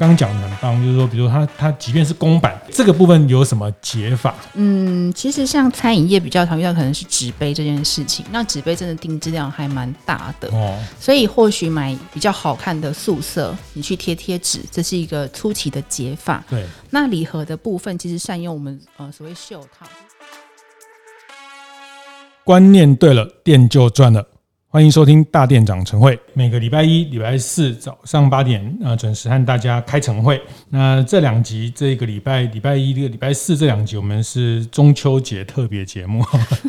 刚刚讲的很棒，就是说，比如说它它即便是公版，这个部分有什么解法？嗯，其实像餐饮业比较常遇到可能是纸杯这件事情，那纸杯真的定制量还蛮大的哦，所以或许买比较好看的素色，你去贴贴纸，这是一个初期的解法。对，那礼盒的部分，其实善用我们呃所谓袖套。观念对了，店就赚了。欢迎收听大店长晨会，每个礼拜一、礼拜四早上八点啊，准时和大家开晨会。那这两集，这个礼拜礼拜一、这个礼拜四这两集，我们是中秋节特别节目，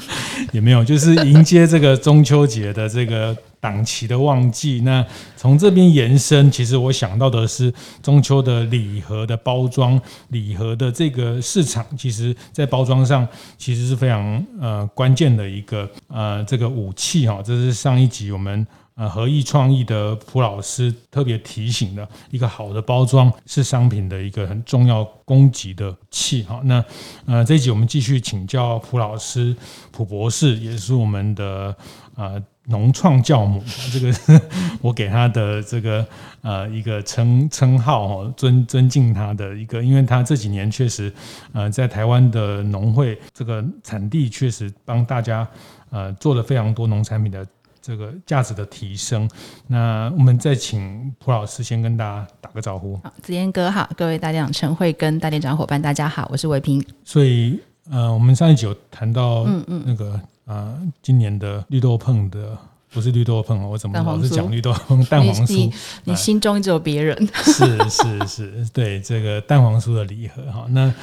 也没有，就是迎接这个中秋节的这个。档期的旺季，那从这边延伸，其实我想到的是中秋的礼盒的包装，礼盒的这个市场，其实在包装上其实是非常呃关键的一个呃这个武器哈。这是上一集我们呃合意创意的蒲老师特别提醒的，一个好的包装是商品的一个很重要供给的器哈。那呃这一集我们继续请教蒲老师，蒲博士也是我们的呃。农创教母，这个 我给他的这个呃一个称称号哦，尊尊敬他的一个，因为他这几年确实呃在台湾的农会这个产地确实帮大家呃做了非常多农产品的这个价值的提升。那我们再请蒲老师先跟大家打个招呼。好，子嫣哥好，各位大店长晨会跟大店长伙伴大家好，我是维平。所以呃，我们上一集有谈到嗯嗯那个。啊，今年的绿豆碰的不是绿豆碰哦，我怎么老是讲绿豆碰？蛋黄酥，你，你心中只有别人。是是是，对这个蛋黄酥的礼盒哈。那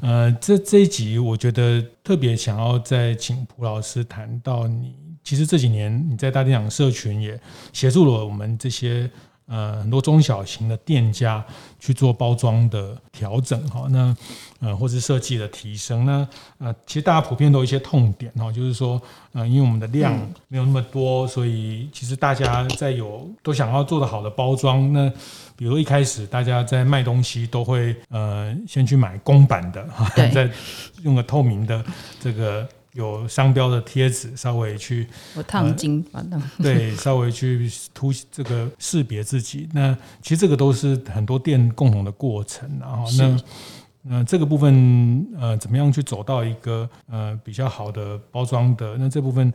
呃，这这一集我觉得特别想要再请蒲老师谈到你，其实这几年你在大店长社群也协助了我们这些。呃，很多中小型的店家去做包装的调整哈，那呃，或是设计的提升，呢呃，其实大家普遍都有一些痛点哈，就是说，呃，因为我们的量没有那么多，所以其实大家在有都想要做的好的包装，那比如一开始大家在卖东西都会呃先去买公版的哈，再用个透明的这个。有商标的贴纸，稍微去我烫金，反正、呃、对，稍微去突这个识别自己。那其实这个都是很多店共同的过程，然后那那这个部分呃，怎么样去走到一个呃比较好的包装的？那这部分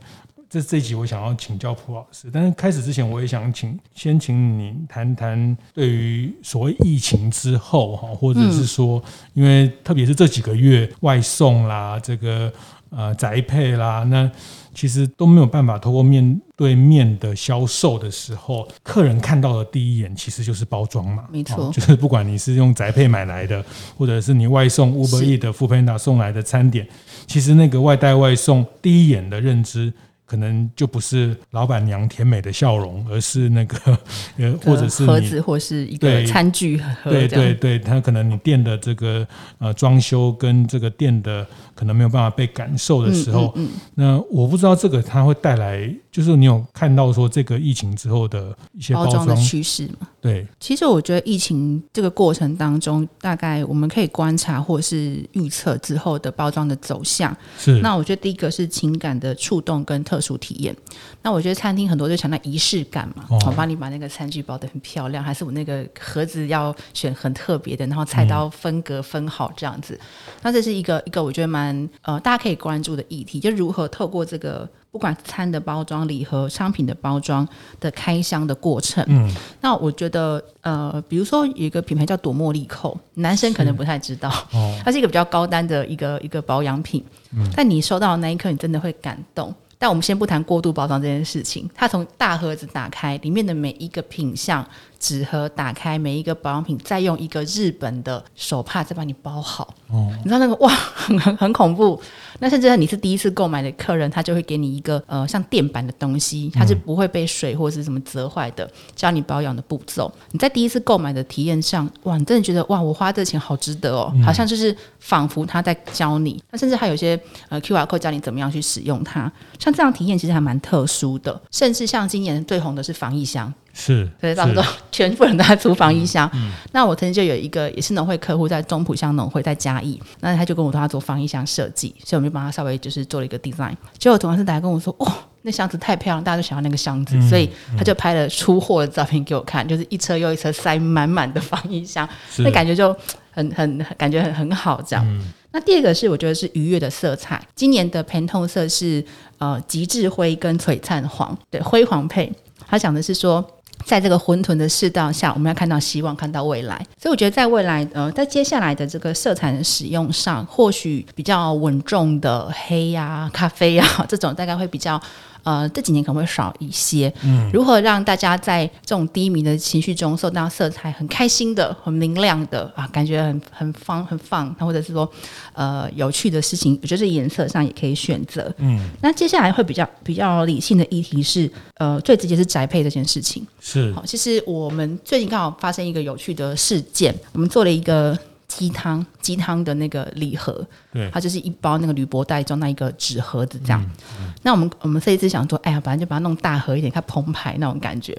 这这一集我想要请教蒲老师，但是开始之前我也想请先请你谈谈对于所谓疫情之后哈，或者是说，因为特别是这几个月外送啦，这个。呃，宅配啦，那其实都没有办法透过面对面的销售的时候，客人看到的第一眼其实就是包装嘛，没错，就是不管你是用宅配买来的，或者是你外送 Uber Eats 的 Foodpanda 送来的餐点，其实那个外带外送第一眼的认知。可能就不是老板娘甜美的笑容，而是那个 呃，或者是盒子，或是一个餐具盒。对对对，他可能你店的这个呃装修跟这个店的可能没有办法被感受的时候，嗯嗯嗯、那我不知道这个它会带来，就是你有看到说这个疫情之后的一些包装的趋势吗？对，其实我觉得疫情这个过程当中，大概我们可以观察或是预测之后的包装的走向。是，那我觉得第一个是情感的触动跟特殊体验。那我觉得餐厅很多就强调仪式感嘛，我帮你把那个餐具包的很漂亮，还是我那个盒子要选很特别的，然后菜刀分隔分好这样子。嗯、那这是一个一个我觉得蛮呃大家可以关注的议题，就如何透过这个。不管餐的包装、礼盒、商品的包装的开箱的过程，嗯，那我觉得，呃，比如说有一个品牌叫朵茉莉蔻，男生可能不太知道，哦，它是一个比较高单的一个一个保养品，嗯，但你收到的那一刻，你真的会感动。但我们先不谈过度包装这件事情，它从大盒子打开，里面的每一个品项。纸盒打开，每一个保养品，再用一个日本的手帕再帮你包好。哦，你知道那个哇，很很很恐怖。那甚至你是第一次购买的客人，他就会给你一个呃像垫板的东西，它是不会被水或者是什么折坏的，教你保养的步骤。你在第一次购买的体验上，哇，你真的觉得哇，我花这钱好值得哦，好像就是仿佛他在教你。那甚至还有一些呃 QR code 教你怎么样去使用它。像这样体验其实还蛮特殊的，甚至像今年最红的是防疫箱。是，所以差不多全部人都在租房异乡。嗯嗯、那我曾经就有一个也是农会客户，在中埔乡农会在嘉义，那他就跟我说他做防疫箱设计，所以我们就帮他稍微就是做了一个 design。结果同事来跟我说，哦，那箱子太漂亮，大家都想要那个箱子，嗯、所以他就拍了出货的照片给我看，就是一车又一车塞满满的防疫箱，那感觉就很很感觉很很好这样。嗯。那第二个是我觉得是愉悦的色彩，今年的 Pantone 色是呃极致灰跟璀璨黄，对，灰黄配。他讲的是说，在这个混沌的世道下，我们要看到希望，看到未来。所以我觉得在未来呃，在接下来的这个色彩的使用上，或许比较稳重的黑呀、咖啡呀、这种，大概会比较。呃，这几年可能会少一些。嗯，如何让大家在这种低迷的情绪中受到色彩很开心的、很明亮的啊，感觉很很放很放，或者是说呃有趣的事情，我觉得颜色上也可以选择。嗯，那接下来会比较比较理性的议题是，呃，最直接是宅配这件事情。是，好，其实我们最近刚好发生一个有趣的事件，我们做了一个。鸡汤鸡汤的那个礼盒，对，它就是一包那个铝箔袋装在一个纸盒子这样。嗯嗯、那我们我们这一次想说，哎呀，反正就把它弄大盒一点，它澎湃那种感觉，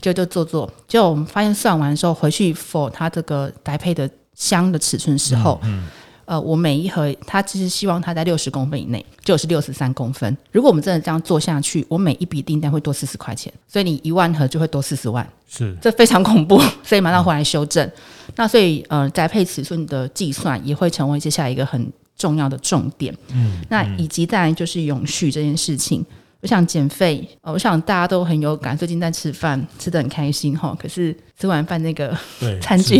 就就做做。结果我们发现算完的时候，回去 for 它这个搭配的箱的尺寸时候。嗯嗯呃，我每一盒，它其实希望它在六十公分以内，就是六十三公分。如果我们真的这样做下去，我每一笔订单会多四十块钱，所以你一万盒就会多四十万，是，这非常恐怖，所以马上回来修正。嗯、那所以，呃，宅配尺寸的计算也会成为接下来一个很重要的重点。嗯，那以及再来就是永续这件事情。我想减肥，我想大家都很有感。最近在吃饭，吃的很开心哈。可是吃完饭那个 餐具，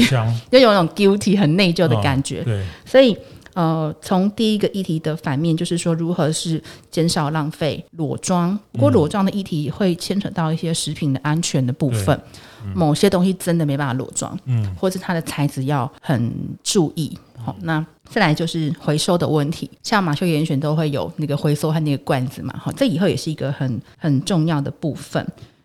就有那种 guilty 很内疚的感觉。哦、对，所以呃，从第一个议题的反面，就是说如何是减少浪费裸妆。不过裸妆的议题会牵扯到一些食品的安全的部分。嗯、某些东西真的没办法裸妆，嗯，或是它的材质要很注意。好，那再来就是回收的问题，像马修严选都会有那个回收和那个罐子嘛，好，这以后也是一个很很重要的部分。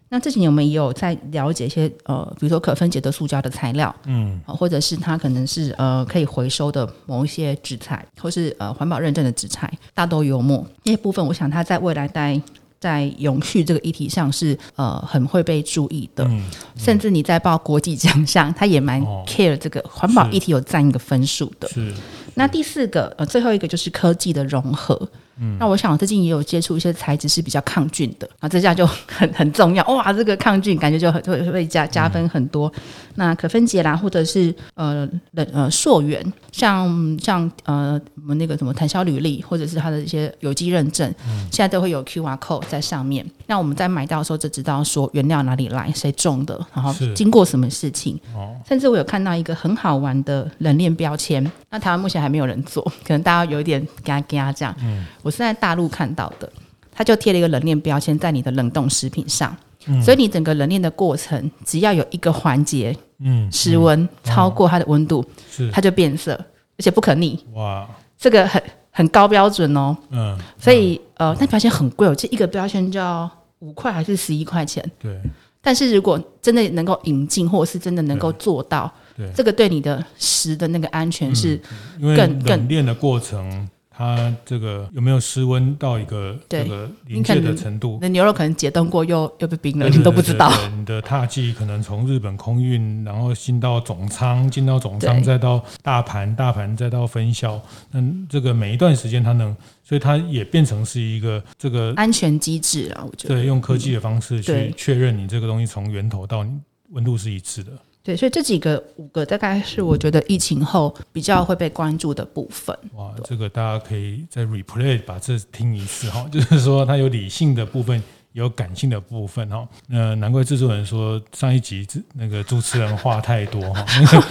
那这几年我们也有在了解一些呃，比如说可分解的塑胶的材料，嗯，或者是它可能是呃可以回收的某一些纸材，或是呃环保认证的纸材，大豆油墨那些部分，我想它在未来在。在永续这个议题上是呃很会被注意的，嗯嗯、甚至你在报国际奖项，它也蛮 care 这个环保议题有占一个分数的。是。那第四个呃最后一个就是科技的融合。嗯，那我想我最近也有接触一些材质是比较抗菌的，啊，这下就很很重要哇，这个抗菌感觉就很会会加加分很多。嗯、那可分解啦，或者是呃冷呃溯源，像像呃我们那个什么产销履历，或者是它的一些有机认证，嗯、现在都会有 QR code 在上面。那我们在买到的时候就知道说原料哪里来，谁种的，然后经过什么事情。哦，甚至我有看到一个很好玩的冷链标签，那台湾目前还没有人做，可能大家有一点嘎嘎这样。嗯。我是在大陆看到的，它就贴了一个冷链标签在你的冷冻食品上，嗯、所以你整个冷链的过程，只要有一个环节，嗯，室温超过它的温度，是它就变色，而且不可逆。哇，这个很很高标准哦。嗯，所以呃，那标签很贵，我记得一个标签就要五块还是十一块钱。对，但是如果真的能够引进，或者是真的能够做到，对，这个对你的食的那个安全是更更练的过程。它这个有没有失温到一个这个临界的程度？那牛肉可能解冻过又又被冰了，你都不知道。你的踏迹可能从日本空运，然后进到总仓，进到总仓再到大盘，大盘再到分销。那这个每一段时间它能，所以它也变成是一个这个安全机制啊。我觉得对，用科技的方式去确认你这个东西从源头到温度是一致的。对，所以这几个五个大概是我觉得疫情后比较会被关注的部分。哇，这个大家可以再 replay 把这听一次哈，就是说它有理性的部分，有感性的部分哈。那难怪制作人说上一集那个主持人话太多哈，那个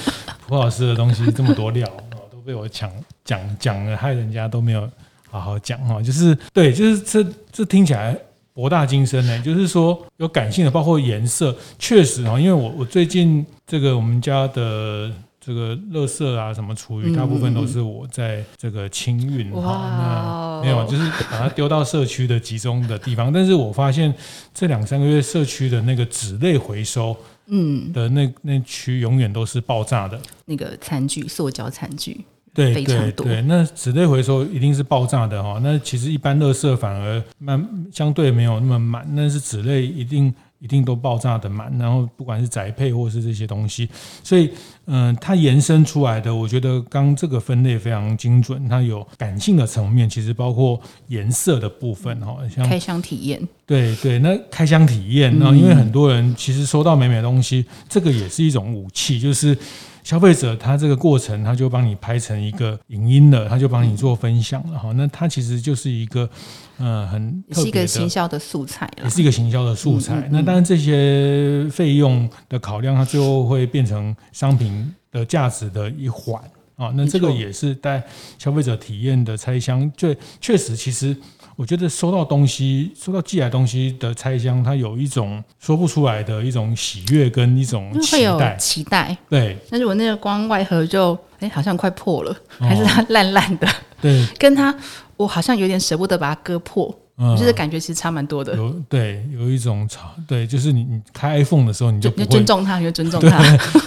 蒲老师的东西这么多料都被我抢讲讲了，害人家都没有好好讲哈。就是对，就是这这听起来。博大精深呢，就是说有感性的，包括颜色，确实啊，因为我我最近这个我们家的这个垃圾啊，什么厨余，大部分都是我在这个清运哈，那没有，就是把它丢到社区的集中的地方。但是我发现这两三个月社区的那个纸类回收，嗯，的那那区永远都是爆炸的，那个餐具，塑胶餐具。对对对，那纸类回收一定是爆炸的哈。那其实一般垃圾反而慢，相对没有那么满。但是纸类一定一定都爆炸的满，然后不管是宅配或是这些东西，所以嗯、呃，它延伸出来的，我觉得刚这个分类非常精准，它有感性的层面，其实包括颜色的部分哈，像开箱体验，对对，那开箱体验，然后因为很多人其实收到美美的东西，这个也是一种武器，就是。消费者他这个过程，他就帮你拍成一个影音了，他就帮你做分享了哈。那他其实就是一个，呃，很是一个行销的素材，也是一个行销的素材。那当然这些费用的考量，它最后会变成商品的价值的一环啊。那这个也是带消费者体验的拆箱，最确实其实。我觉得收到东西，收到寄来东西的拆箱，它有一种说不出来的一种喜悦跟一种期待。期待，对。但是我那个光外盒就，哎，好像快破了，还是它烂烂的。对。跟它，我好像有点舍不得把它割破。嗯，就是感觉其实差蛮多的。有对，有一种差对，就是你你开 iPhone 的时候，你就不会尊重它，你就尊重它。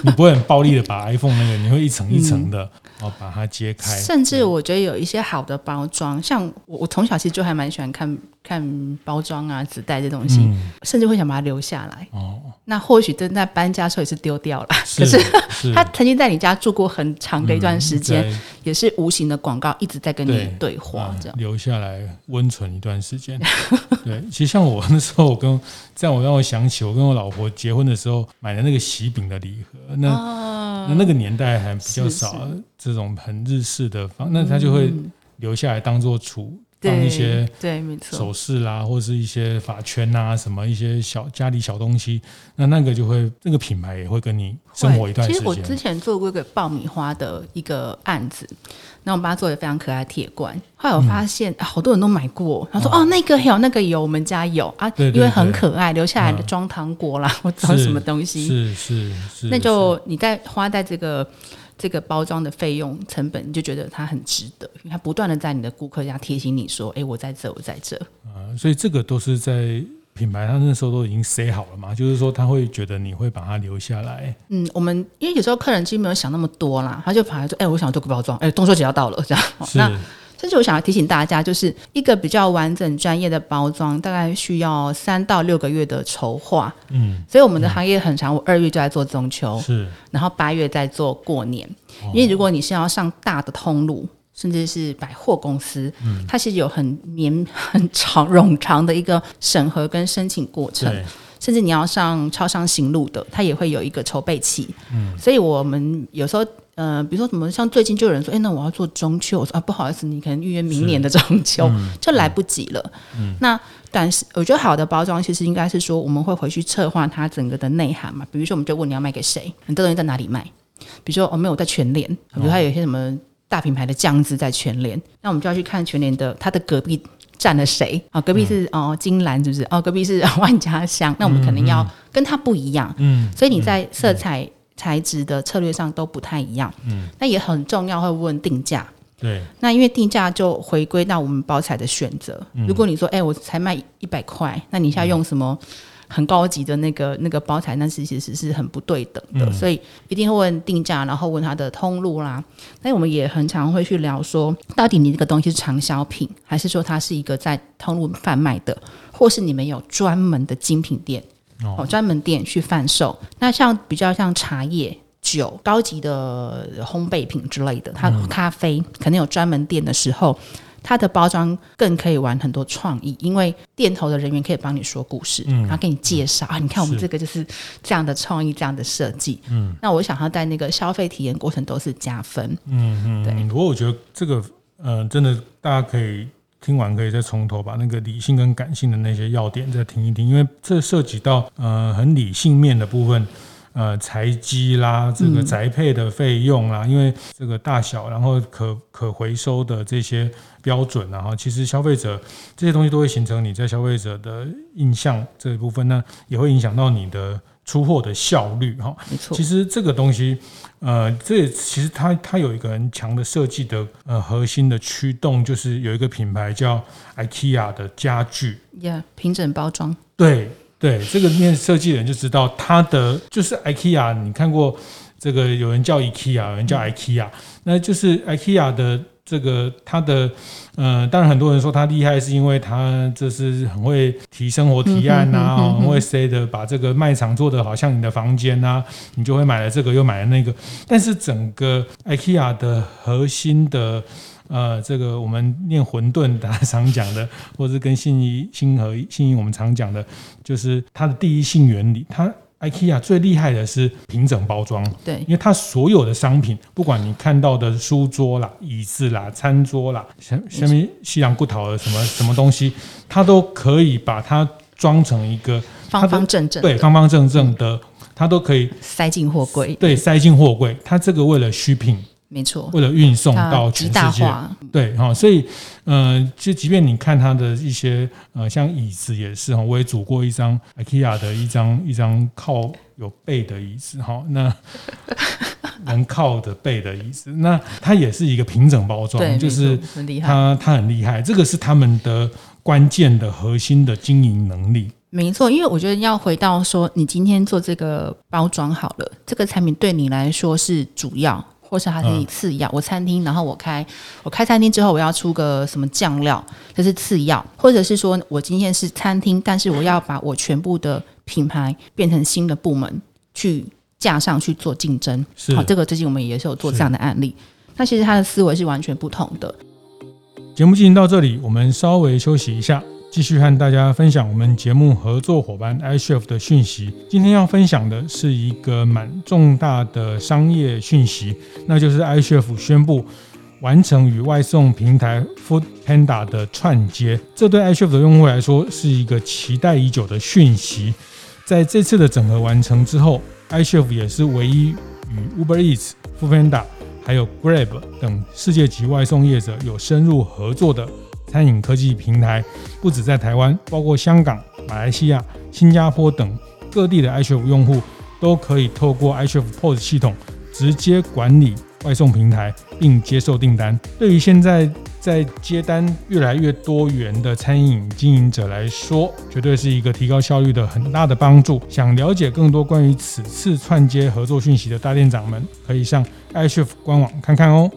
你不会很暴力的把 iPhone 那个，你会一层一层的，然后把它揭开。甚至我觉得有一些好的包装，像我我从小其实就还蛮喜欢看看包装啊、纸袋这东西，甚至会想把它留下来。哦，那或许正在搬家的时候也是丢掉了，可是 他曾经在你家住过很长的一段时间，也是无形的广告一直在跟你对话，这样。留下来温存一段时间。对，其实像我那时候，我跟这样，我让我想起我跟我老婆结婚的时候买的那个喜饼的礼盒，那、哦、那那个年代还比较少这种很日式的方，那他就会留下来当做储。放一些对，没错，首饰啦，或者是一些发圈啊，什么一些小家里小东西，那那个就会那个品牌也会跟你生活一段时间。其实我之前做过一个爆米花的一个案子，那我们把它做的非常可爱铁罐，后来我发现、嗯啊、好多人都买过，他说哦，哦那个有那个有，我们家有。啊，对对对，因为很可爱，留下来的装糖果啦，或者什么东西，是是是，是，那就你在花在这个。这个包装的费用成本，你就觉得它很值得，因为它不断的在你的顾客家提醒你说：“哎，我在这，我在这。”啊，所以这个都是在品牌，他那时候都已经塞好了嘛，就是说他会觉得你会把它留下来。嗯，我们因为有时候客人其实没有想那么多啦，他就跑来说：“哎，我想做个包装，哎，中秋节要到了，这样。”是。那甚至我想要提醒大家，就是一个比较完整专业的包装，大概需要三到六个月的筹划。嗯，所以我们的行业很长，我二月就在做中秋，是，然后八月在做过年。因为如果你是要上大的通路，甚至是百货公司，嗯，它其实有很绵很长冗长的一个审核跟申请过程。甚至你要上超商行路的，它也会有一个筹备期。嗯，所以我们有时候。呃，比如说什么，像最近就有人说，哎，那我要做中秋，我说啊，不好意思，你可能预约明年的中秋，嗯、就来不及了。嗯，那但是我觉得好的包装其实应该是说，我们会回去策划它整个的内涵嘛。比如说，我们就问你要卖给谁，你这东西在哪里卖？比如说，我、哦、没有在全联，比如它有一些什么大品牌的酱汁在全联，那我们就要去看全联的它的隔壁占了谁啊？隔壁是哦金兰是不是？哦，隔壁是 万家香，那我们可能要跟它不一样。嗯，所以你在色彩。嗯材质的策略上都不太一样，嗯，那也很重要，会问定价，对，那因为定价就回归到我们包材的选择。嗯、如果你说，哎、欸，我才卖一百块，那你现在用什么很高级的那个那个包材，那是其实是很不对等的，嗯、所以一定会问定价，然后问它的通路啦。那我们也很常会去聊说，到底你这个东西是长销品，还是说它是一个在通路贩卖的，或是你们有专门的精品店？哦，专门店去贩售，那像比较像茶叶、酒、高级的烘焙品之类的，它咖啡可能有专门店的时候，它的包装更可以玩很多创意，因为店头的人员可以帮你说故事，嗯，然后给你介绍啊，你看我们这个就是这样的创意、这样的设计，嗯，那我想要在那个消费体验过程都是加分，嗯嗯，对。不过我觉得这个，呃，真的大家可以。听完可以再从头把那个理性跟感性的那些要点再听一听，因为这涉及到呃很理性面的部分，呃财基啦，这个宅配的费用啦，因为这个大小，然后可可回收的这些标准，然后其实消费者这些东西都会形成你在消费者的印象这一部分呢，也会影响到你的。出货的效率哈，没错。其实这个东西，呃，这也其实它它有一个很强的设计的呃核心的驱动，就是有一个品牌叫 IKEA 的家具，呀，平整包装。对对，这个面设计人就知道它的就是 IKEA，你看过这个有人叫 IKEA，有人叫 IKEA，嗯，那就是 IKEA 的这个它的呃，当然很多人说他厉害，是因为他这是很会提生活提案呐、啊，很会 say 的把这个卖场做的好像你的房间呐、啊，你就会买了这个又买了那个。但是整个 IKEA 的核心的呃，这个我们念混沌大家常讲的，或者是跟信义、信和、信义我们常讲的，就是它的第一性原理，它。IKEA 最厉害的是平整包装，对，因为它所有的商品，不管你看到的书桌啦、椅子啦、餐桌啦，什什么西洋骨头的什么什么东西，它都可以把它装成一个方方正正，对，方方正正的，它都可以塞进货柜，对，塞进货柜。它这个为了 shipping。没错，为了运送到全世界，对哈，所以呃，就即便你看它的一些呃，像椅子也是哈，我也组过一张 IKEA 的一张一张靠有背的椅子哈，那 能靠的背的椅子，那它也是一个平整包装，就是很厉害，它它很厉害，这个是他们的关键的核心的经营能力。没错，因为我觉得要回到说，你今天做这个包装好了，这个产品对你来说是主要。或是还是次要，我餐厅，然后我开我开餐厅之后，我要出个什么酱料，这是次要，或者是说我今天是餐厅，但是我要把我全部的品牌变成新的部门去架上去做竞争。好，这个最近我们也是有做这样的案例。那其实他的思维是完全不同的。节目进行到这里，我们稍微休息一下。继续和大家分享我们节目合作伙伴 iCHEF 的讯息。今天要分享的是一个蛮重大的商业讯息，那就是 iCHEF 宣布完成与外送平台 Food Panda 的串接。这对 iCHEF 的用户来说是一个期待已久的讯息。在这次的整合完成之后，iCHEF 也是唯一与 Uber Eats、Food Panda 还有 Grab 等世界级外送业者有深入合作的。餐饮科技平台不止在台湾，包括香港、马来西亚、新加坡等各地的 iCHEF 用户都可以透过 iCHEF POS 系统直接管理外送平台，并接受订单。对于现在在接单越来越多元的餐饮经营者来说，绝对是一个提高效率的很大的帮助。想了解更多关于此次串接合作讯息的大店长们，可以上 iCHEF 官网看看哦。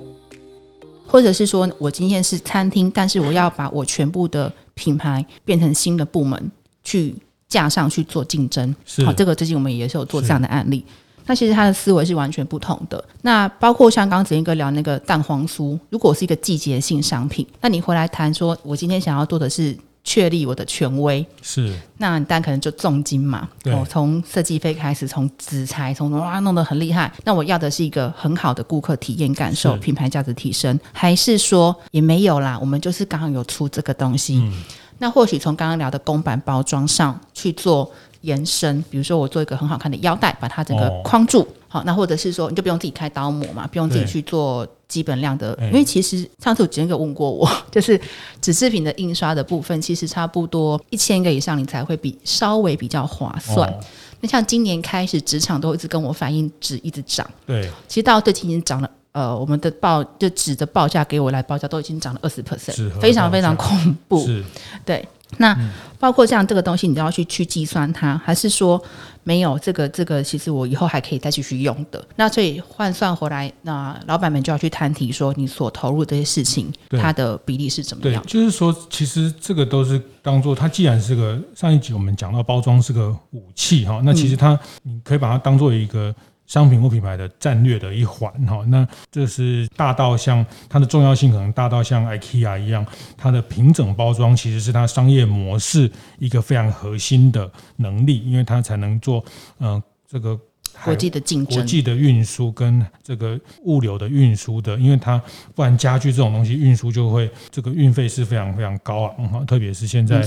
或者是说我今天是餐厅，但是我要把我全部的品牌变成新的部门去架上去做竞争。是好，这个最近我们也是有做这样的案例。那其实他的思维是完全不同的。那包括像刚刚子英哥聊那个蛋黄酥，如果是一个季节性商品，那你回来谈说，我今天想要做的是。确立我的权威是，那你当然可能就重金嘛，我，从设计费开始，从纸材，从哇弄得很厉害。那我要的是一个很好的顾客体验感受，品牌价值提升，还是说也没有啦？我们就是刚好有出这个东西，嗯、那或许从刚刚聊的公版包装上去做延伸，比如说我做一个很好看的腰带，把它整个框住。哦好，那或者是说，你就不用自己开刀模嘛，不用自己去做基本量的，因为其实上次有几个问过我，就是纸制品的印刷的部分，其实差不多一千个以上，你才会比稍微比较划算。哦、那像今年开始，职场都一直跟我反映纸一直涨，对，其实到最近已经涨了，呃，我们的报就纸的报价给我来报价都已经涨了二十 percent，非常非常恐怖，是，对。那包括像这个东西，你都要去去计算它，还是说没有这个这个？其实我以后还可以再继续用的。那所以换算回来，那老板们就要去摊提说，你所投入这些事情，它的比例是怎么样？就是说，其实这个都是当做它，既然是个上一集我们讲到包装是个武器哈，那其实它你可以把它当做一个。商品或品牌的战略的一环哈，那这是大到像它的重要性，可能大到像 IKEA 一样，它的平整包装其实是它商业模式一个非常核心的能力，因为它才能做嗯、这个。国际的竞争、国际的运输跟这个物流的运输的，因为它不然家具这种东西运输就会这个运费是非常非常高昂哈，特别是现在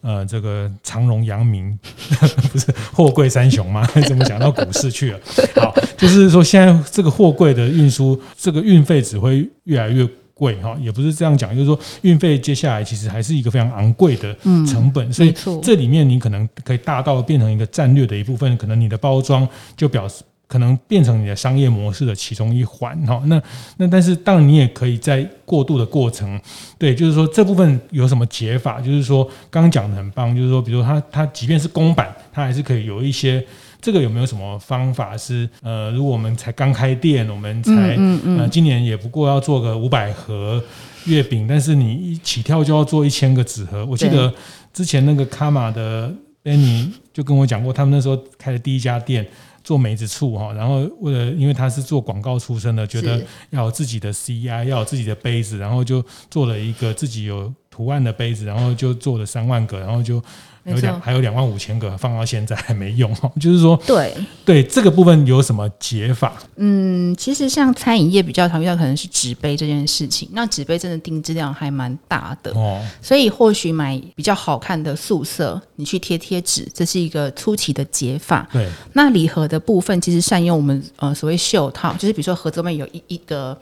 呃这个长荣、阳明 不是货柜三雄吗？怎么讲到股市去了？好，就是说现在这个货柜的运输，这个运费只会越来越。贵哈，也不是这样讲，就是说运费接下来其实还是一个非常昂贵的成本，嗯、所以这里面你可能可以大到变成一个战略的一部分，可能你的包装就表示可能变成你的商业模式的其中一环哈。那那但是当然你也可以在过渡的过程，对，就是说这部分有什么解法？就是说刚刚讲的很棒，就是说比如说它它即便是公版，它还是可以有一些这个有没有什么方法是呃，如果我们才刚开店，我们才嗯嗯今年也不过要做个五百盒月饼，但是你一起跳就要做一千个纸盒。我记得之前那个卡玛的 Benny 就跟我讲过，他们那时候开的第一家店。做梅子醋哈，然后为了因为他是做广告出身的，觉得要有自己的 CI，要有自己的杯子，然后就做了一个自己有图案的杯子，然后就做了三万个，然后就。有两还有两万五千个放到现在还没用，就是说，对。对这个部分有什么解法？嗯，其实像餐饮业比较常遇到可能是纸杯这件事情，那纸杯真的定制量还蛮大的。哦，所以或许买比较好看的素色，你去贴贴纸，这是一个初期的解法。对，那礼盒的部分其实善用我们呃所谓袖套，就是比如说盒子外面有一一个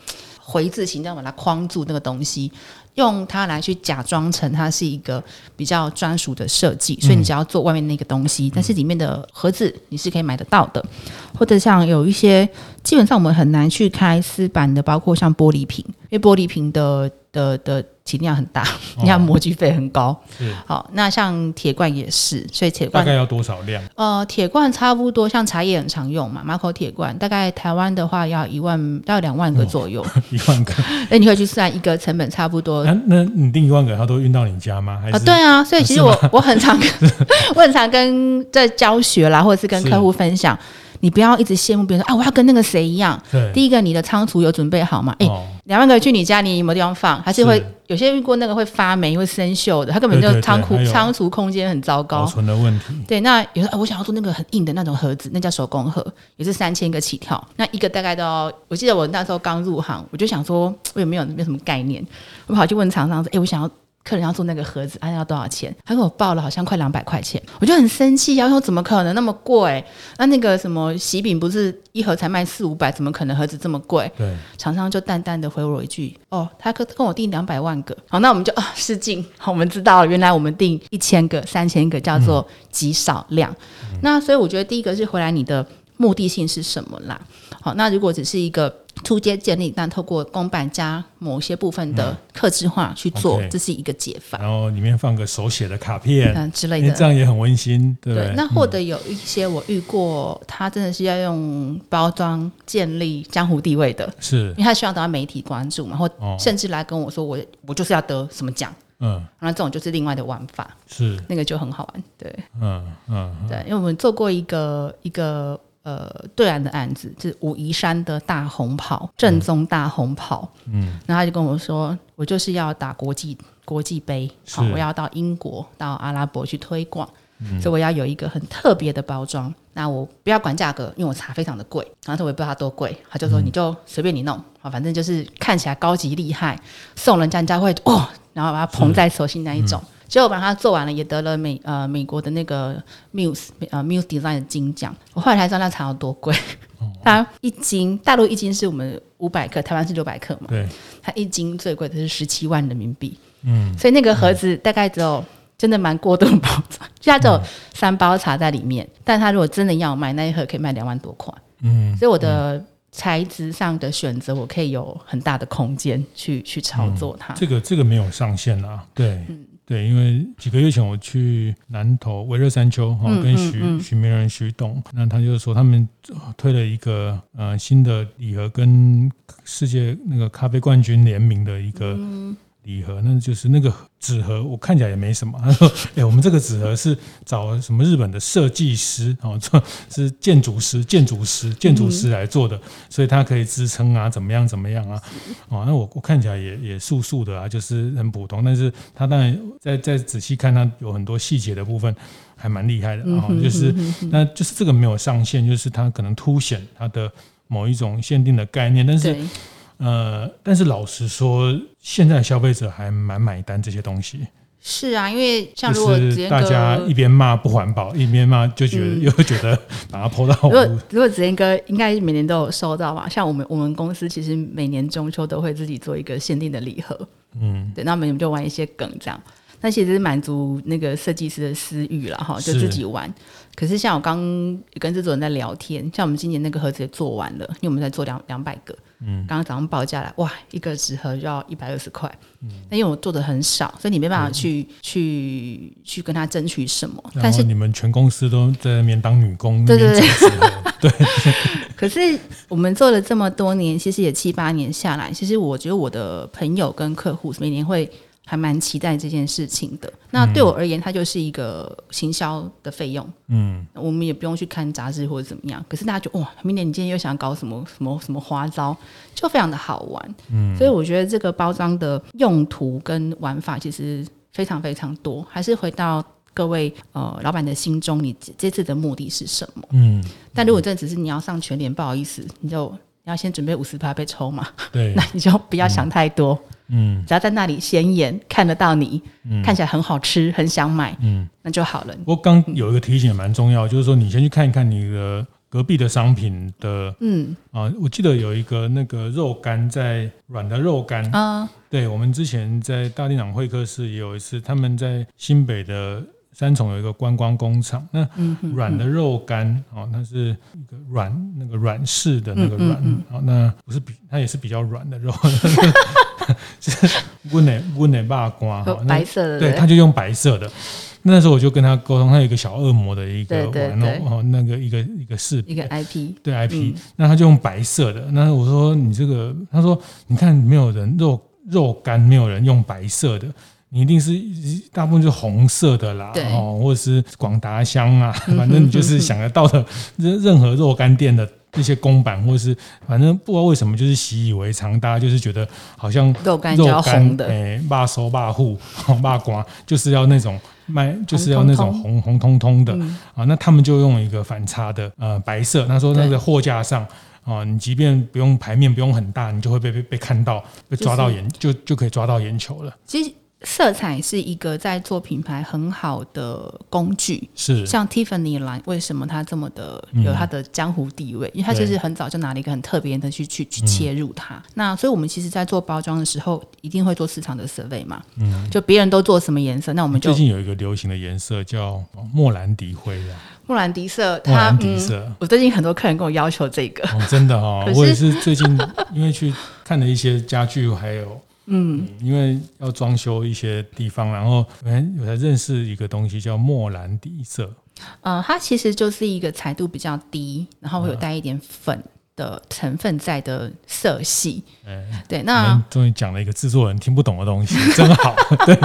回字形，这样把它框住那个东西。用它来去假装成它是一个比较专属的设计，所以你只要做外面那个东西，嗯、但是里面的盒子你是可以买得到的，或者像有一些基本上我们很难去开丝板的，包括像玻璃瓶，因为玻璃瓶的的的。体量很大，你看模具费很高。好，那像铁罐也是，所以铁罐大概要多少量？呃，铁罐差不多，像茶叶很常用嘛，马口铁罐，大概台湾的话要一万到两万个左右。哦、一万个，那你可以去算一个成本差不多。那那你订一万个，他都运到你家吗？还是？啊，对啊，所以其实我我很常跟 我很常跟在教学啦，或者是跟客户分享。你不要一直羡慕别人说啊，我要跟那个谁一样。对，第一个你的仓储有准备好吗？哎、欸，两、哦、万个去你家，你有没有地方放？还是会是有些遇过那个会发霉、会生锈的，它根本就仓库仓储空间很糟糕，保存的问题。对，那有时候、啊、我想要做那个很硬的那种盒子，那叫手工盒，也是三千个起跳。那一个大概都要，我记得我那时候刚入行，我就想说我有没有没有什么概念，我跑去问厂商说，哎、欸，我想要。客人要做那个盒子，他要多少钱？他给我报了好像快两百块钱，我就很生气，然后说怎么可能那么贵？那那个什么喜饼不是一盒才卖四五百，怎么可能盒子这么贵？对，厂商就淡淡的回我一句：“哦，他跟跟我订两百万个。”好，那我们就啊失敬，我们知道了，原来我们订一千个、三千个叫做极少量。嗯、那所以我觉得第一个是回来你的目的性是什么啦？好，那如果只是一个。初阶建立，但透过公版加某些部分的客制化去做，嗯 okay、这是一个解法。然后里面放个手写的卡片、嗯、之类的，这样也很温馨，对，对？那或者有一些我遇过，他真的是要用包装建立江湖地位的，是，因为他需要得到媒体关注嘛，或甚至来跟我说我我就是要得什么奖，嗯，那这种就是另外的玩法，是。那个就很好玩，对，嗯嗯，对，因为我们做过一个一个。呃，对岸的案子是武夷山的大红袍，正宗大红袍。嗯，然后他就跟我说，我就是要打国际国际杯，好，我要到英国、到阿拉伯去推广，嗯、所以我要有一个很特别的包装。那我不要管价格，因为我茶非常的贵。然后我也不知道它多贵，他就说你就随便你弄，好，反正就是看起来高级厉害，送人家人家会哦，然后把它捧在手心那一种。结果我把它做完了，也得了美呃美国的那个 Muse 呃 Muse Design 的金奖。我后来才知道那茶有多贵，它一斤大陆一斤是我们五百克，台湾是六百克嘛。对，它一斤最贵的是十七万人民币。嗯，所以那个盒子大概只有真的蛮过度包装，就它只有三包茶在里面。但它如果真的要卖那一盒，可以卖两万多块。嗯，所以我的材质上的选择，我可以有很大的空间去去操作它。这个这个没有上限啊，对。嗯对，因为几个月前我去南投微热山丘哈，跟徐、徐明仁徐董，那他就说他们推了一个呃新的礼盒，跟世界那个咖啡冠军联名的一个。嗯礼盒，那就是那个纸盒，我看起来也没什么。他说：“ 哎、欸，我们这个纸盒是找什么日本的设计师哦，这 是建筑师、建筑师、建筑师来做的，所以它可以支撑啊，怎么样怎么样啊？哦，那我我看起来也也素素的啊，就是很普通。但是它当然再再仔细看，它有很多细节的部分还蛮厉害的啊。就是那就是这个没有上限，就是它可能凸显它的某一种限定的概念，但是。”呃，但是老实说，现在消费者还蛮买单这些东西。是啊，因为像如果大家一边骂不环保，一边骂就觉得、嗯、又觉得把它泼到。如果如果子健哥应该每年都有收到嘛？像我们我们公司其实每年中秋都会自己做一个限定的礼盒。嗯，对，那我们就玩一些梗这样。那其实是满足那个设计师的私欲了哈，就自己玩。可是像我刚跟制作人在聊天，像我们今年那个盒子也做完了，因为我们在做两两百个。嗯，刚刚早上报价来，哇，一个纸盒就要一百二十块。嗯，那因为我做的很少，所以你没办法去、嗯、去去跟他争取什么。但是你们全公司都在那边当女工，对对对对。可是我们做了这么多年，其实也七八年下来，其实我觉得我的朋友跟客户每年会。还蛮期待这件事情的。那对我而言，它就是一个行销的费用。嗯，我们也不用去看杂志或者怎么样。可是大家觉得哇，明年你今天又想要搞什么什么什么花招，就非常的好玩。嗯，所以我觉得这个包装的用途跟玩法其实非常非常多。还是回到各位呃老板的心中，你这次的目的是什么？嗯，但如果这只是你要上全联，不好意思，你就你要先准备五十趴被抽嘛。对，那你就不要想太多。嗯嗯，只要在那里显眼看得到你，嗯，看起来很好吃，很想买，嗯，那就好了。不过刚有一个提醒也蛮重要，就是说你先去看一看你的隔壁的商品的，嗯。啊，我记得有一个那个肉干在软的肉干啊，对，我们之前在大店长会客室也有一次，他们在新北的三重有一个观光工厂，那软的肉干哦，那是一个软那个软式的那个软哦，那不是比它也是比较软的肉。是温奶温奶霸瓜哈，白色的，对，他就用白色的。那时候我就跟他沟通，他有一个小恶魔的一个玩偶，哦，那个一个一个饰一个 IP，对 IP，那他就用白色的。那我说你这个，他说你看没有人肉肉干，没有人用白色的，你一定是大部分就是红色的啦，哦，或者是广达香啊，反正你就是想得到的任任何肉干店的。一些公版，或者是反正不知道为什么，就是习以为常，大家就是觉得好像肉干要红的，哎，霸收霸户霸瓜，就是要那种卖，就是要那种红红彤彤的啊。那他们就用一个反差的呃白色，他说那个货架上啊，你即便不用牌面不用很大，你就会被被被看到，被抓到眼，就就可以抓到眼球了。其实。色彩是一个在做品牌很好的工具，是像 Tiffany 蓝，为什么它这么的有它的江湖地位？嗯、因为它就是很早就拿了一个很特别的去去去切入它。嗯、那所以我们其实，在做包装的时候，一定会做市场的 survey 嘛。嗯，就别人都做什么颜色，那我们就最近有一个流行的颜色叫莫兰迪灰的。莫兰迪色，它兰迪色、嗯。我最近很多客人跟我要求这个，哦、真的哈、哦，我也是最近因为去看了一些家具，还有。嗯，因为要装修一些地方，然后我才认识一个东西叫莫兰迪色。呃，它其实就是一个彩度比较低，然后会有带一点粉的成分在的色系。嗯、对，那终于讲了一个制作人听不懂的东西，真好。对，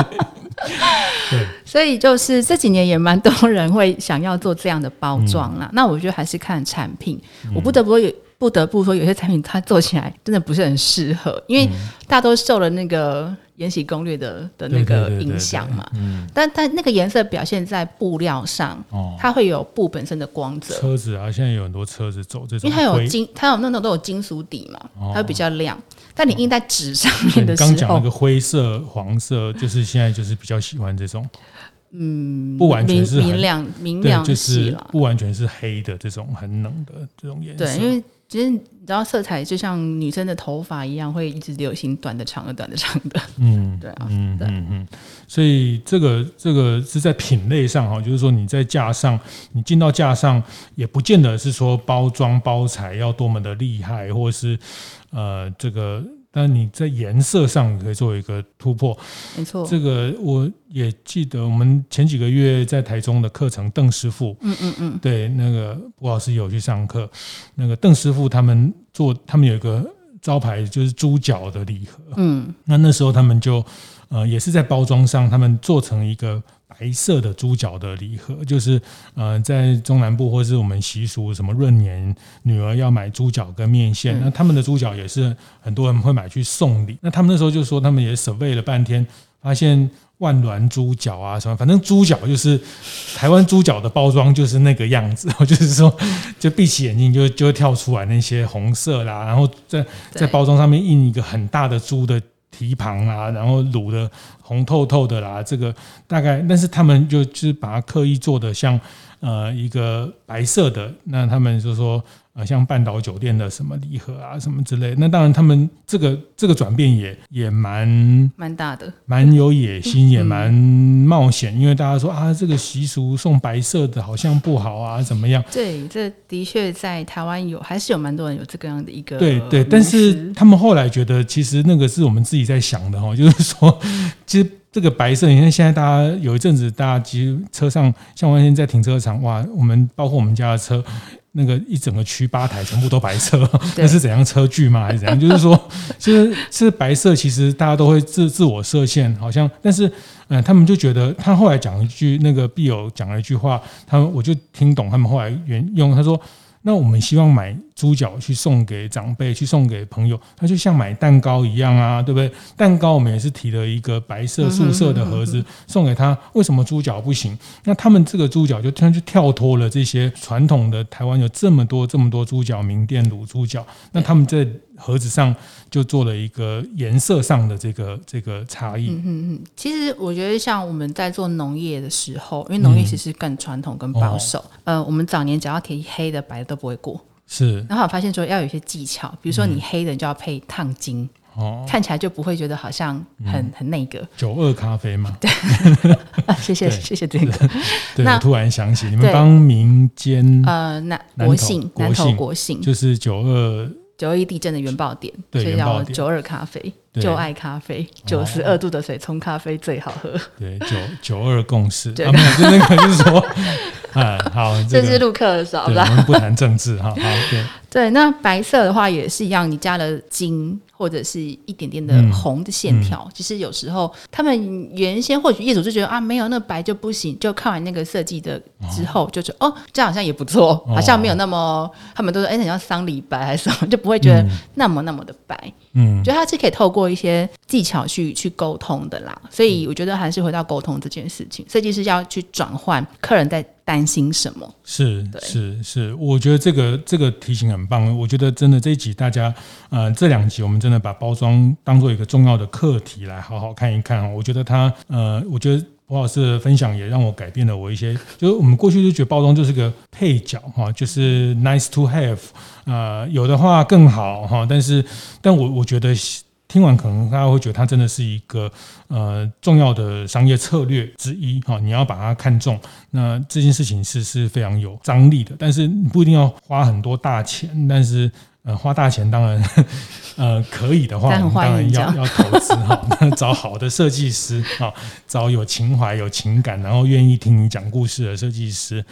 对，所以就是这几年也蛮多人会想要做这样的包装啦。嗯、那我觉得还是看产品，嗯、我不得不有。不得不说，有些产品它做起来真的不是很适合，因为大家都受了那个《延禧攻略》的的那个影响嘛。嗯。但但那个颜色表现在布料上，哦，它会有布本身的光泽。车子啊，现在有很多车子走这种，因为它有金，它有那种都有金属底嘛，它会比较亮。但你印在纸上面的时候，刚讲那个灰色、黄色，就是现在就是比较喜欢这种，嗯，不完全是明亮明亮，就是不完全是黑的这种很冷的这种颜色，对，因为。其实你知道，色彩就像女生的头发一样，会一直流行短的、长的、短的、长的。嗯，对啊，嗯嗯嗯。所以这个这个是在品类上哈，就是说你在架上，你进到架上，也不见得是说包装包材要多么的厉害，或是呃这个。但你在颜色上可以做一个突破，没错。这个我也记得，我们前几个月在台中的课程，邓师傅，嗯嗯嗯，对，那个吴老师有去上课。那个邓师傅他们做，他们有一个招牌就是猪脚的礼盒，嗯，那那时候他们就呃也是在包装上，他们做成一个。白色的猪脚的礼盒，就是呃，在中南部或是我们习俗什么闰年，女儿要买猪脚跟面线，嗯、那他们的猪脚也是很多人会买去送礼。那他们那时候就说，他们也 survey 了半天，发现万峦猪脚啊什么，反正猪脚就是台湾猪脚的包装就是那个样子，就是说就闭起眼睛就就会跳出来那些红色啦，然后在在包装上面印一个很大的猪的。蹄膀啊，然后卤的红透透的啦，这个大概，但是他们就就是把它刻意做的像呃一个白色的，那他们就说呃，像半岛酒店的什么礼盒啊，什么之类。那当然，他们这个这个转变也也蛮蛮大的，蛮有野心，也蛮冒险。嗯、因为大家说啊，这个习俗送白色的好像不好啊，怎么样？对，这的确在台湾有，还是有蛮多人有这个样的一个对对。但是他们后来觉得，其实那个是我们自己在想的哈，就是说，其实这个白色，你看现在大家有一阵子，大家其实车上，像我现在在停车场，哇，我们包括我们家的车。那个一整个区八台全部都白色，那是怎样车距吗？还是怎样？就是说，其实是白色，其实大家都会自自我设限，好像，但是，嗯，他们就觉得，他后来讲一句，那个必有讲了一句话，他们我就听懂，他们后来原用，他说。那我们希望买猪脚去送给长辈，去送给朋友，它就像买蛋糕一样啊，对不对？蛋糕我们也是提了一个白色素色的盒子送给他，为什么猪脚不行？那他们这个猪脚就突然就跳脱了这些传统的台湾有这么多这么多猪脚名店卤猪脚，那他们在。盒子上就做了一个颜色上的这个这个差异。嗯嗯嗯，其实我觉得像我们在做农业的时候，因为农业其实更传统、更保守。嗯、呃，我们早年只要提黑的、白的都不会过。是。然后我发现说要有一些技巧，比如说你黑的你就要配烫金，哦、嗯，看起来就不会觉得好像很、嗯、很那个。九二咖啡嘛。对。谢谢谢谢这个。对，我突然想起你们帮民间呃南国姓南投国姓就是九二。九二一地震的原爆点，所以叫九二咖啡，就爱咖啡，九十二度的水冲咖啡最好喝。对，九九二共识，对，就那个就是说，啊，好，这是陆客的时候，我们不谈政治哈，好，对，对，那白色的话也是一样，你加了金。或者是一点点的红的线条，其实有时候他们原先或许业主就觉得啊，没有那白就不行，就看完那个设计的之后，就觉得哦，这样好像也不错，好像没有那么，他们都说哎，很像丧礼白还是什么，就不会觉得那么那么的白。嗯，觉得他是可以透过一些技巧去去沟通的啦，所以我觉得还是回到沟通这件事情，设计师要去转换客人在担心什么？是是是，我觉得这个这个提醒很棒。我觉得真的这一集大家，呃，这两集我们真的把包装当做一个重要的课题来好好看一看。我觉得他，呃，我觉得吴老师的分享也让我改变了我一些。就是我们过去就觉得包装就是个配角哈，就是 nice to have，呃，有的话更好哈。但是，但我我觉得。听完可能大家会觉得它真的是一个呃重要的商业策略之一哈，你要把它看中，那这件事情是是非常有张力的，但是你不一定要花很多大钱，但是呃花大钱当然 呃可以的话，我们当然要要投资哈，找好的设计师哈，找有情怀、有情感，然后愿意听你讲故事的设计师，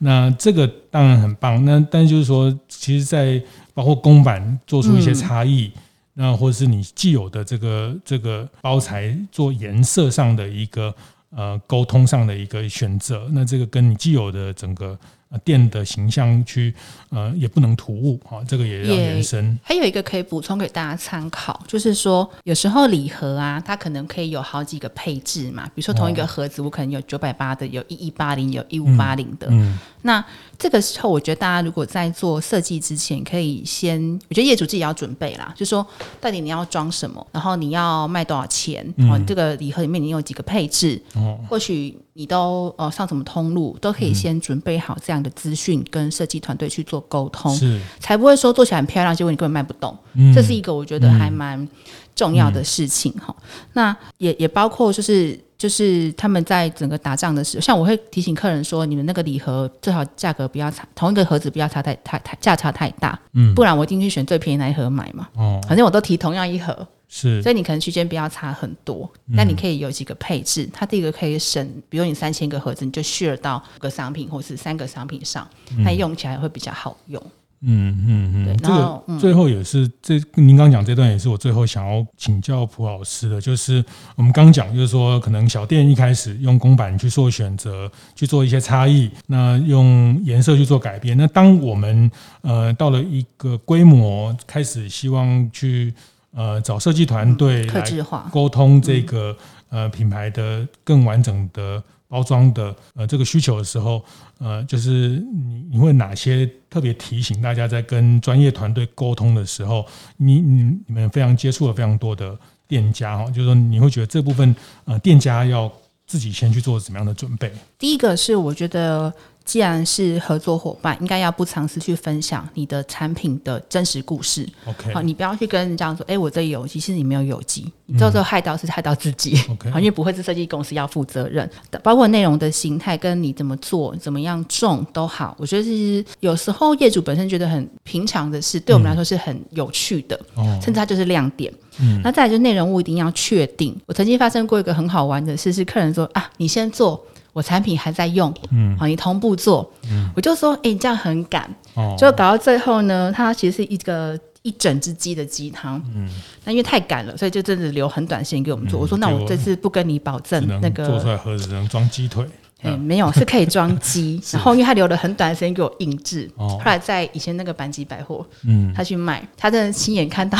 那这个当然很棒。那但就是说，其实，在包括公版做出一些差异。嗯那或者是你既有的这个这个包材做颜色上的一个呃沟通上的一个选择，那这个跟你既有的整个店的形象去呃也不能突兀啊，这个也要延伸。还有一个可以补充给大家参考，就是说有时候礼盒啊，它可能可以有好几个配置嘛，比如说同一个盒子，我可能有九百八的，有一一八零，有一五八零的，嗯，那。这个时候，我觉得大家如果在做设计之前，可以先，我觉得业主自己要准备啦，就是说到底你要装什么，然后你要卖多少钱，嗯、哦，这个礼盒里面你有几个配置，哦，或许你都呃上什么通路，都可以先准备好这样的资讯，跟设计团队去做沟通，是，才不会说做起来很漂亮，结果你根本卖不动，嗯，这是一个我觉得还蛮重要的事情哈、嗯。那也也包括就是。就是他们在整个打仗的时候，像我会提醒客人说，你们那个礼盒最好价格不要差，同一个盒子不要差太太太价差太大，嗯，不然我一定去选最便宜那一盒买嘛。哦，反正我都提同样一盒，是，所以你可能区间不要差很多，但你可以有几个配置，它第一个可以省，比如你三千个盒子，你就 share 到五个商品或是三个商品上，它用起来会比较好用。嗯嗯嗯，这个最后也是这您刚讲这段也是我最后想要请教蒲老师的，就是我们刚讲就是说，可能小店一开始用公版去做选择，去做一些差异，那用颜色去做改变。那当我们呃到了一个规模，开始希望去呃找设计团队来沟通这个呃品牌的更完整的。包装的呃这个需求的时候，呃，就是你你会哪些特别提醒大家在跟专业团队沟通的时候，你你你们非常接触了非常多的店家哈，就是说你会觉得这部分呃店家要自己先去做什么样的准备？第一个是我觉得既然是合作伙伴，应该要不尝试去分享你的产品的真实故事。OK，好，你不要去跟人家说，哎、欸，我这有机，其实你没有有机，你到时候害到是害到自己。OK，好，因为不会是设计公司要负责任，包括内容的形态跟你怎么做、怎么样种都好。我觉得其实有时候业主本身觉得很平常的事，对我们来说是很有趣的，嗯、甚至它就是亮点。嗯，那再来就是内容物一定要确定。我曾经发生过一个很好玩的事，是客人说啊，你先做。我产品还在用，嗯，好，你同步做，嗯，我就说，哎、欸，你这样很赶，哦，就搞到最后呢，它其实是一个一整只鸡的鸡汤，嗯，那因为太赶了，所以就真的留很短时间给我们做。嗯、我说，那我这次不跟你保证那个做出来盒子能装鸡腿，哎、欸，没有，是可以装鸡。然后因为他留了很短的时间给我印制，后来在以前那个板级百货，嗯，他去卖，他真的亲眼看到。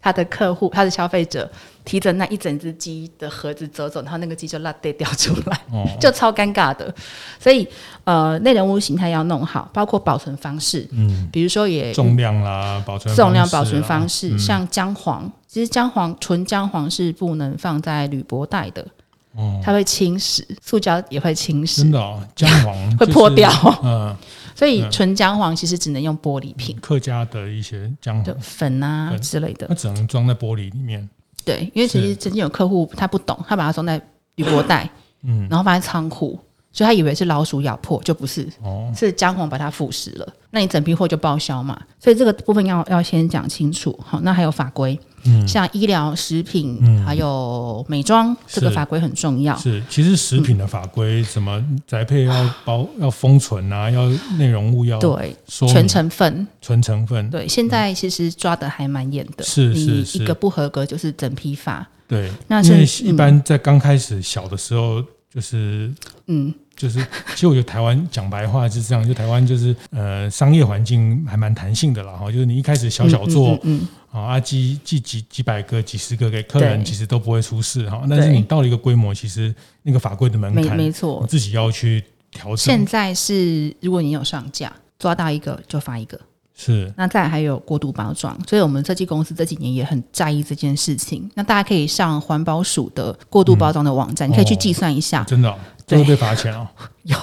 他的客户，他的消费者提着那一整只鸡的盒子走走，然后那个鸡就落地掉出来，哦、就超尴尬的。所以，呃，内容物形态要弄好，包括保存方式，嗯，比如说也重量啦，保存重量保存方式，嗯、像姜黄，其实姜黄纯姜黄是不能放在铝箔袋的，哦，它会侵蚀，塑胶也会侵蚀，真的哦，姜黄、会破掉，嗯。所以纯姜黄其实只能用玻璃瓶，客家的一些姜黄。粉啊之类的，它只能装在玻璃里面。对，因为其实曾经有客户他不懂，他把它装在铝箔袋，嗯，然后放在仓库，所以他以为是老鼠咬破，就不是，哦，是姜黄把它腐蚀了。那你整批货就报销嘛？所以这个部分要要先讲清楚。好，那还有法规。嗯，像医疗食品，嗯，还有美妆，这个法规很重要。是，其实食品的法规，什么宅配要包要封存啊，要内容物要对全成分，全成分。对，现在其实抓的还蛮严的。是是是，一个不合格就是整批罚。对，那因为一般在刚开始小的时候，就是嗯。就是，其实我觉得台湾讲白话是这样，就台湾就是呃，商业环境还蛮弹性的啦哈。就是你一开始小小做，嗯，啊，寄寄几几百个、几十个给客人，其实都不会出事哈。但是你到了一个规模，其实那个法规的门槛，没错，自己要去调整。现在是，如果你有上架，抓到一个就发一个。是，那再还有过度包装，所以我们设计公司这几年也很在意这件事情。那大家可以上环保署的过度包装的网站，嗯、你可以去计算一下。哦、真的、哦，这会被罚钱哦。有，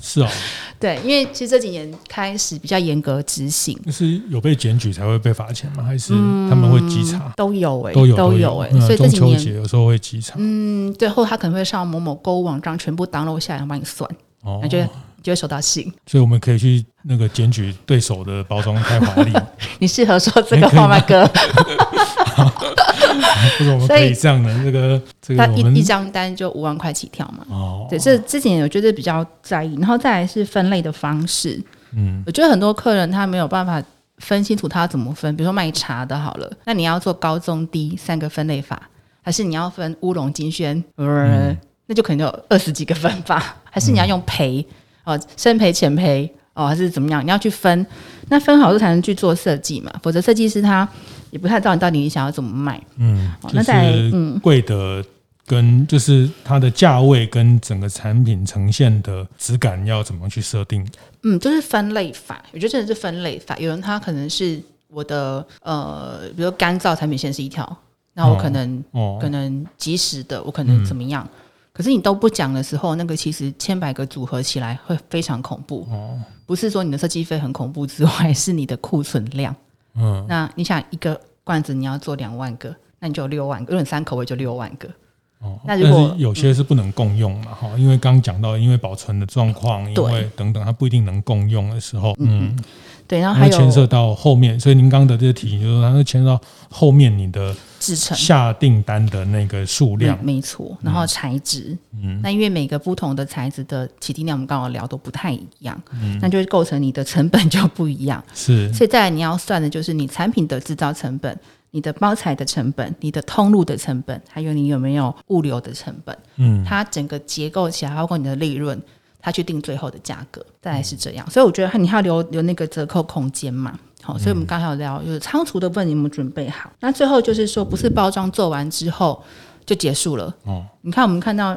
是哦。对，因为其实这几年开始比较严格执行。就是有被检举才会被罚钱吗？还是他们会稽查？嗯、都有哎、欸，都有都有哎、欸。嗯、所以这几年中秋节有时候会稽查。嗯，最后他可能会上某某购物网站，全部 download 下来，然后帮你算。哦，那就。就会收到信，所以我们可以去那个检举对手的包装太华丽。你适合说这个话吗，哥？不是我们可以这样的，这个这个，一一张单就五万块起跳嘛。哦，对，这之前我觉得比较在意，然后再来是分类的方式。嗯，我觉得很多客人他没有办法分清楚他要怎么分，比如说卖茶的好了，那你要做高中低三个分类法，还是你要分乌龙金萱？嗯，那就可能有二十几个分法，还是你要用赔？哦，深赔浅赔哦，还是怎么样？你要去分，那分好之后才能去做设计嘛，否则设计师他也不太知道你到底你想要怎么卖。嗯，那在嗯贵的跟就是它的价位跟整个产品呈现的质感要怎么去设定？嗯，就是分类法，我觉得真的是分类法。有人他可能是我的呃，比如说干燥产品线是一条，那我可能、可能及时的，我可能怎么样？嗯可是你都不讲的时候，那个其实千百个组合起来会非常恐怖。哦，不是说你的设计费很恐怖之外，是你的库存量。嗯，那你想一个罐子你要做两万个，那你就有六万个，如果三口味就六万个。哦，那如果有些是不能共用嘛？哈、嗯，因为刚讲到，因为保存的状况，因为等等，它不一定能共用的时候，嗯。嗯对，然后还有牵涉到后面，所以您刚刚的这个题就是说，它会牵涉到后面你的制成下订单的那个数量，没错。然后材质，嗯，那因为每个不同的材质的起订量，我们刚刚聊都不太一样，嗯，那就会构成你的成本就不一样，是。所以再来你要算的就是你产品的制造成本、你的包材的成本、你的通路的成本，还有你有没有物流的成本，嗯，它整个结构起来，包括你的利润。他去定最后的价格，大概是这样，所以我觉得你还要留留那个折扣空间嘛。好，所以我们刚才有聊，就是仓储的部分你有没有准备好？那最后就是说，不是包装做完之后就结束了。哦，你看我们看到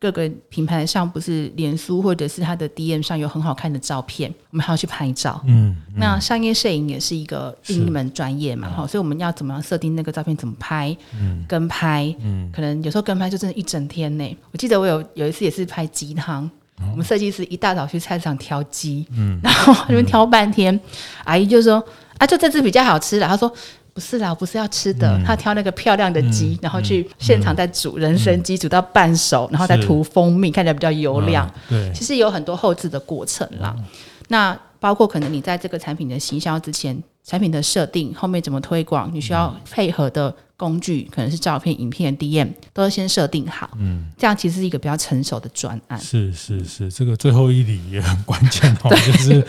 各个品牌上，不是脸书或者是它的 DM 上有很好看的照片，我们还要去拍照。嗯，嗯，那商业摄影也是一个另一门专业嘛。好，所以我们要怎么样设定那个照片怎么拍？嗯，跟拍，嗯，可能有时候跟拍就真的一整天呢。我记得我有有一次也是拍鸡汤。哦、我们设计师一大早去菜市场挑鸡，嗯，然后那边挑半天，嗯、阿姨就说啊，就这只比较好吃了。他说不是啦，我不是要吃的，他、嗯、挑那个漂亮的鸡，嗯、然后去现场再煮人参鸡，煮到半熟，然后再涂蜂蜜，看起来比较油亮。嗯、对，其实有很多后置的过程啦。嗯、那包括可能你在这个产品的行销之前，产品的设定，后面怎么推广，你需要配合的工具，可能是照片、影片、DM，都要先设定好。嗯，这样其实是一个比较成熟的专案。是是是，这个最后一里也很关键哦，对就是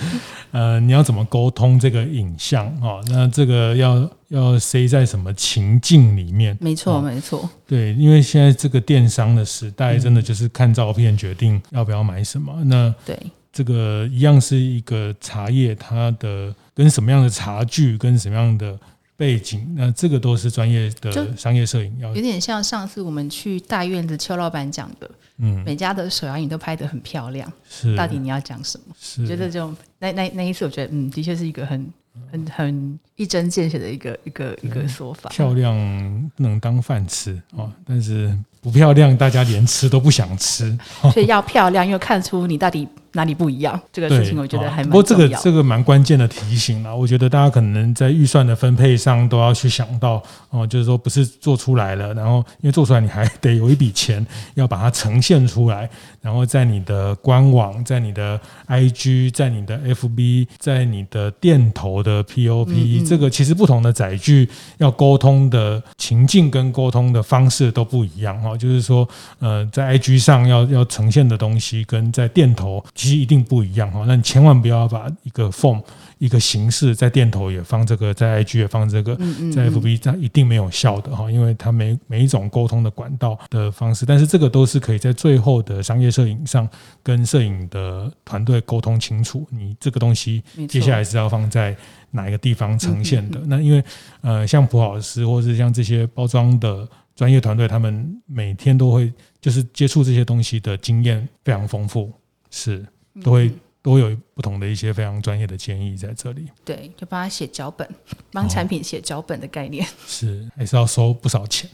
呃，你要怎么沟通这个影像哦？那这个要要塞在什么情境里面？没错没错。对，因为现在这个电商的时代，真的就是看照片决定要不要买什么。嗯、那对。这个一样是一个茶叶，它的跟什么样的茶具，跟什么样的背景，那这个都是专业的商业摄影要。有点像上次我们去大院子邱老板讲的，嗯，每家的手摇影都拍得很漂亮，是。到底你要讲什么？是。觉得就那那那一次，我觉得嗯，的确是一个很很很一针见血的一个一个一个说法。漂亮不能当饭吃啊，但是不漂亮，大家连吃都不想吃。所以要漂亮，又看出你到底。哪里不一样？这个事情我觉得还蛮。不过这个这个蛮关键的提醒啦，我觉得大家可能在预算的分配上都要去想到哦，就是说不是做出来了，然后因为做出来你还得有一笔钱要把它呈现出来，然后在你的官网、在你的 IG、在你的 FB、在你的店头的 POP，嗯嗯，这个其实不同的载具要沟通的情境跟沟通的方式都不一样哈。就是说，呃，在 IG 上要要呈现的东西跟在店头。其实一定不一样哈，那你千万不要把一个 form 一个形式在店头也放这个，在 IG 也放这个，在 FB 它一定没有效的哈，因为它每每一种沟通的管道的方式，但是这个都是可以在最后的商业摄影上跟摄影的团队沟通清楚，你这个东西接下来是要放在哪一个地方呈现的。那因为呃，像普老师或是像这些包装的专业团队，他们每天都会就是接触这些东西的经验非常丰富，是。都会都有不同的一些非常专业的建议在这里。对，就帮他写脚本，帮产品写脚本的概念。哦、是，还是要收不少钱。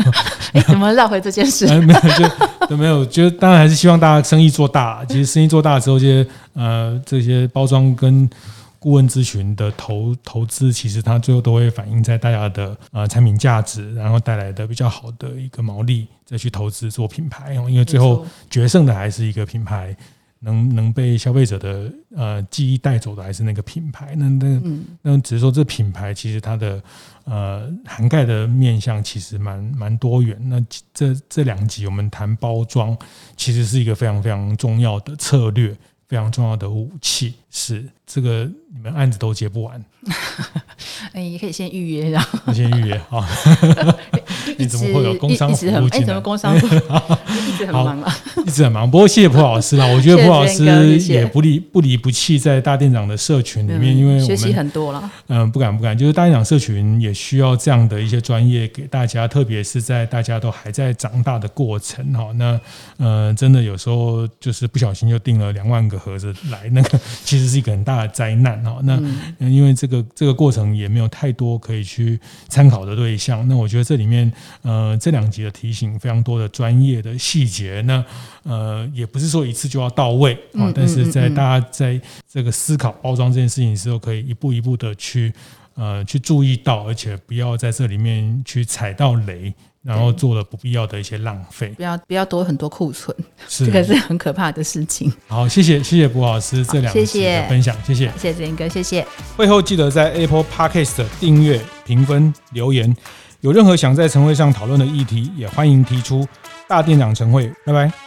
哎，怎么绕回这件事？没有，就都没有。就当然还是希望大家生意做大。其实生意做大之后，这些呃这些包装跟顾问咨询的投投资，其实它最后都会反映在大家的呃产品价值，然后带来的比较好的一个毛利，再去投资做品牌。因为最后决胜的还是一个品牌。能能被消费者的呃记忆带走的还是那个品牌，那那、嗯、那只是说这品牌其实它的呃涵盖的面向其实蛮蛮多元。那这这两集我们谈包装，其实是一个非常非常重要的策略，非常重要的武器。是这个你们案子都接不完，哎，也可以先预约，然后先预约啊。你怎么会有工商服务进来？哎，怎么工商服务 一直很忙啊？一直很忙。不过谢谢蒲老师啦，我觉得蒲老师也不离不离不弃在大店长的社群里面，因为学习很多了。嗯，不敢不敢，就是大店长社群也需要这样的一些专业给大家，特别是在大家都还在长大的过程哈。那呃，真的有时候就是不小心就订了两万个盒子来，那个其实是一个很大的灾难哈。那因为这个这个过程也没有太多可以去参考的对象，那我觉得这里面。呃，这两集的提醒非常多的专业的细节，那呃，也不是说一次就要到位啊，但是在大家在这个思考包装这件事情的时候，可以一步一步的去呃去注意到，而且不要在这里面去踩到雷，然后做了不必要的一些浪费，不要不要多很多库存，是这个是很可怕的事情。好，谢谢谢谢卜老师这两集的分享，谢谢谢谢子林哥，谢谢。会后记得在 Apple Podcast 订阅、评分、留言。有任何想在晨会上讨论的议题，也欢迎提出。大店长晨会，拜拜。